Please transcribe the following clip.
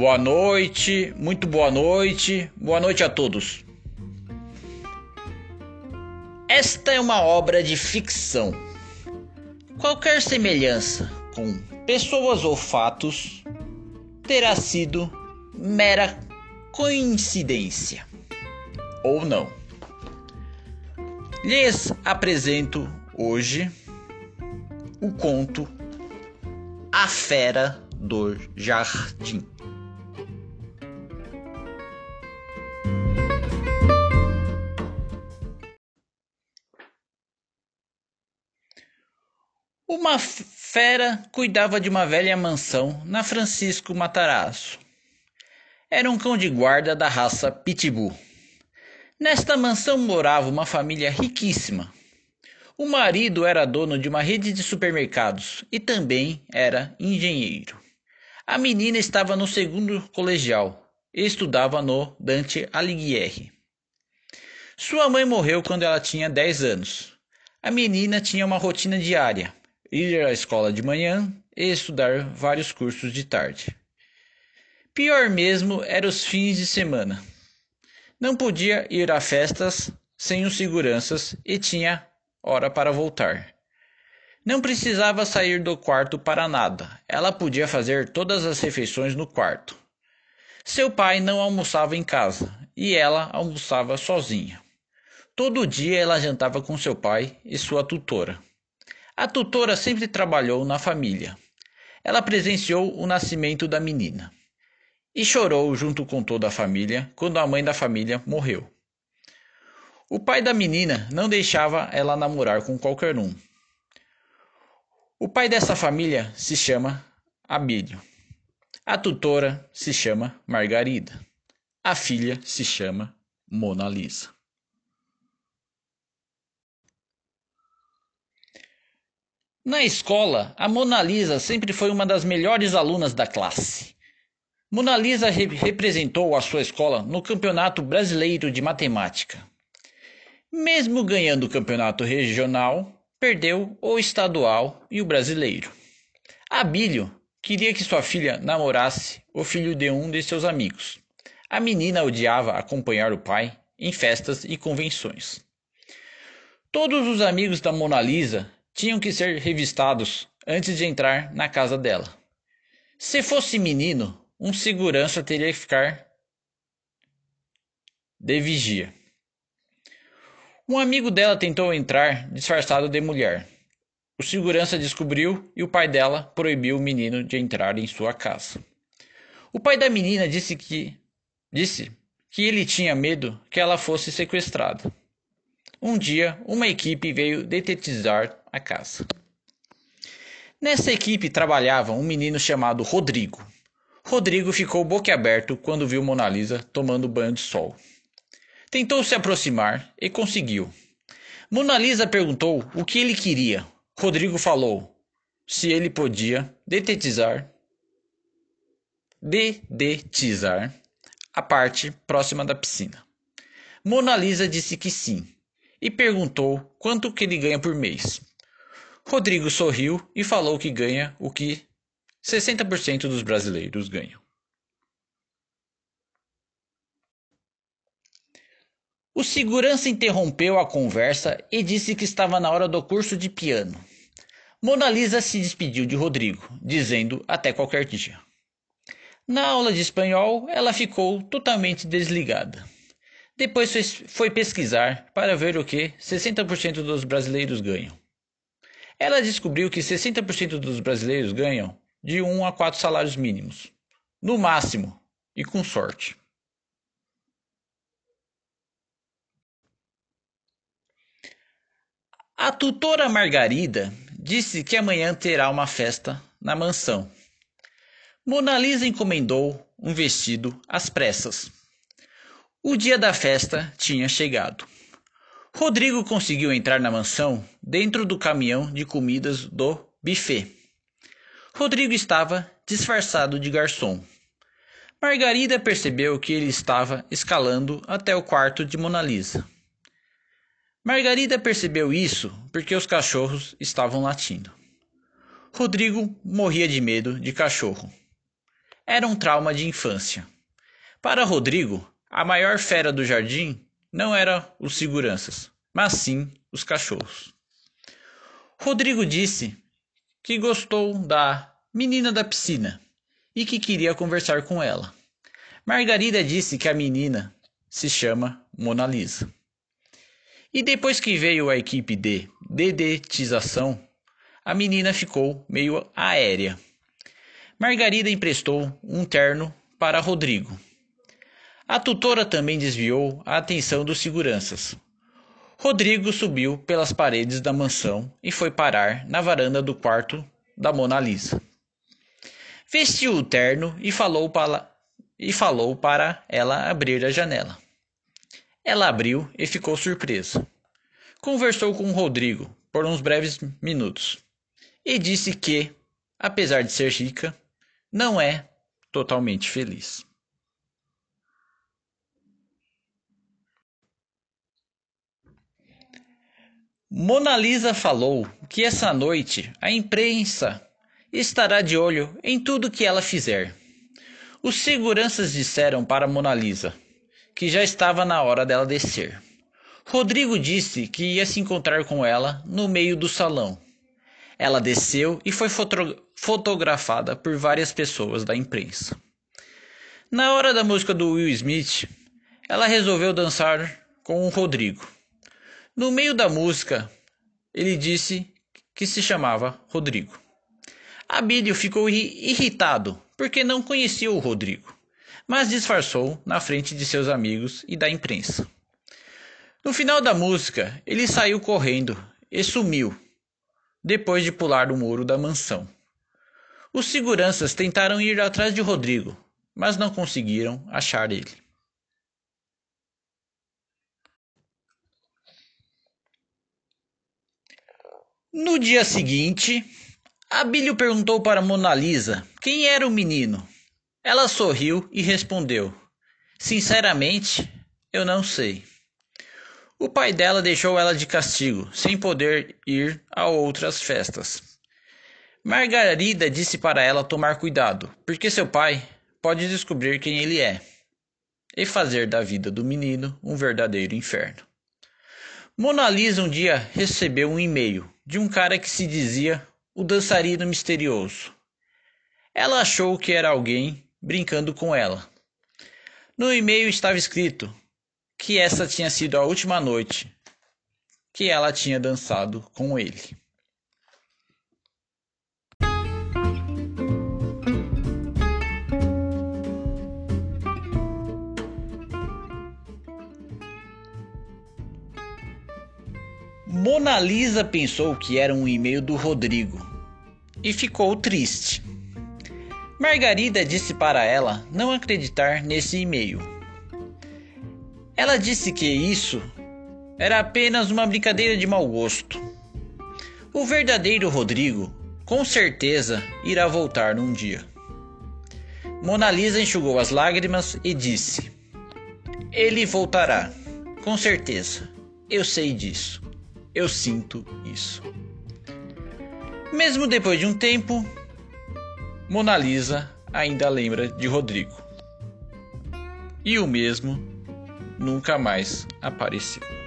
Boa noite, muito boa noite, boa noite a todos. Esta é uma obra de ficção. Qualquer semelhança com pessoas ou fatos terá sido mera coincidência ou não. Lhes apresento hoje o conto A Fera do Jardim. Uma fera cuidava de uma velha mansão na Francisco Matarazzo. Era um cão de guarda da raça Pitbull. Nesta mansão morava uma família riquíssima. O marido era dono de uma rede de supermercados e também era engenheiro. A menina estava no segundo colegial e estudava no Dante Alighieri. Sua mãe morreu quando ela tinha 10 anos. A menina tinha uma rotina diária: ir à escola de manhã e estudar vários cursos de tarde. Pior mesmo eram os fins de semana. Não podia ir a festas sem os seguranças e tinha hora para voltar. Não precisava sair do quarto para nada. Ela podia fazer todas as refeições no quarto. Seu pai não almoçava em casa e ela almoçava sozinha. Todo dia ela jantava com seu pai e sua tutora. A tutora sempre trabalhou na família. Ela presenciou o nascimento da menina e chorou junto com toda a família quando a mãe da família morreu. O pai da menina não deixava ela namorar com qualquer um. O pai dessa família se chama Abílio. A tutora se chama Margarida. A filha se chama Mona Lisa. Na escola, a Mona Lisa sempre foi uma das melhores alunas da classe. Mona Lisa re representou a sua escola no Campeonato Brasileiro de Matemática. Mesmo ganhando o campeonato regional, perdeu o estadual e o brasileiro. Abílio queria que sua filha namorasse o filho de um de seus amigos. A menina odiava acompanhar o pai em festas e convenções. Todos os amigos da Mona Lisa tinham que ser revistados antes de entrar na casa dela. Se fosse menino, um segurança teria que ficar de vigia. Um amigo dela tentou entrar disfarçado de mulher. O segurança descobriu e o pai dela proibiu o menino de entrar em sua casa. O pai da menina disse que disse que ele tinha medo que ela fosse sequestrada. Um dia, uma equipe veio detetizar a casa. Nessa equipe trabalhava um menino chamado Rodrigo. Rodrigo ficou boquiaberto quando viu Mona Lisa tomando banho de sol. Tentou se aproximar e conseguiu. Mona Lisa perguntou o que ele queria. Rodrigo falou se ele podia detetizar dedetizar a parte próxima da piscina. Mona Lisa disse que sim e perguntou quanto que ele ganha por mês. Rodrigo sorriu e falou que ganha o que 60% dos brasileiros ganham. O segurança interrompeu a conversa e disse que estava na hora do curso de piano. Mona Lisa se despediu de Rodrigo, dizendo até qualquer dia. Na aula de espanhol, ela ficou totalmente desligada. Depois foi pesquisar para ver o que 60% dos brasileiros ganham. Ela descobriu que 60% dos brasileiros ganham de 1 a 4 salários mínimos, no máximo, e com sorte. A tutora Margarida disse que amanhã terá uma festa na mansão. Mona Lisa encomendou um vestido às pressas. O dia da festa tinha chegado. Rodrigo conseguiu entrar na mansão dentro do caminhão de comidas do buffet. Rodrigo estava disfarçado de garçom. Margarida percebeu que ele estava escalando até o quarto de Mona Lisa. Margarida percebeu isso porque os cachorros estavam latindo. Rodrigo morria de medo de cachorro. era um trauma de infância. Para Rodrigo, a maior fera do jardim não era os seguranças, mas sim os cachorros. Rodrigo disse que gostou da menina da piscina e que queria conversar com ela. Margarida disse que a menina se chama Mona Lisa. E depois que veio a equipe de dedetização, a menina ficou meio aérea. Margarida emprestou um terno para Rodrigo. A tutora também desviou a atenção dos seguranças. Rodrigo subiu pelas paredes da mansão e foi parar na varanda do quarto da Mona Lisa. Vestiu o terno e falou para, e falou para ela abrir a janela. Ela abriu e ficou surpresa. Conversou com Rodrigo por uns breves minutos e disse que, apesar de ser rica, não é totalmente feliz. Mona Lisa falou que essa noite a imprensa estará de olho em tudo que ela fizer. Os seguranças disseram para Mona Lisa que já estava na hora dela descer. Rodrigo disse que ia se encontrar com ela no meio do salão. Ela desceu e foi foto fotografada por várias pessoas da imprensa. Na hora da música do Will Smith, ela resolveu dançar com o Rodrigo. No meio da música, ele disse que se chamava Rodrigo. Abílio ficou irritado porque não conhecia o Rodrigo mas disfarçou na frente de seus amigos e da imprensa. No final da música, ele saiu correndo e sumiu, depois de pular o muro da mansão. Os seguranças tentaram ir atrás de Rodrigo, mas não conseguiram achar ele. No dia seguinte, Abílio perguntou para Mona Lisa quem era o menino ela sorriu e respondeu: Sinceramente, eu não sei. O pai dela deixou ela de castigo, sem poder ir a outras festas. Margarida disse para ela tomar cuidado, porque seu pai pode descobrir quem ele é e fazer da vida do menino um verdadeiro inferno. Mona Lisa um dia recebeu um e-mail de um cara que se dizia o dançarino misterioso. Ela achou que era alguém brincando com ela. No e-mail estava escrito que essa tinha sido a última noite que ela tinha dançado com ele. Mona Lisa pensou que era um e-mail do Rodrigo e ficou triste. Margarida disse para ela não acreditar nesse e-mail. Ela disse que isso era apenas uma brincadeira de mau gosto. O verdadeiro Rodrigo, com certeza, irá voltar num dia. Mona Lisa enxugou as lágrimas e disse: Ele voltará, com certeza. Eu sei disso. Eu sinto isso. Mesmo depois de um tempo, Mona Lisa ainda lembra de Rodrigo. E o mesmo nunca mais apareceu.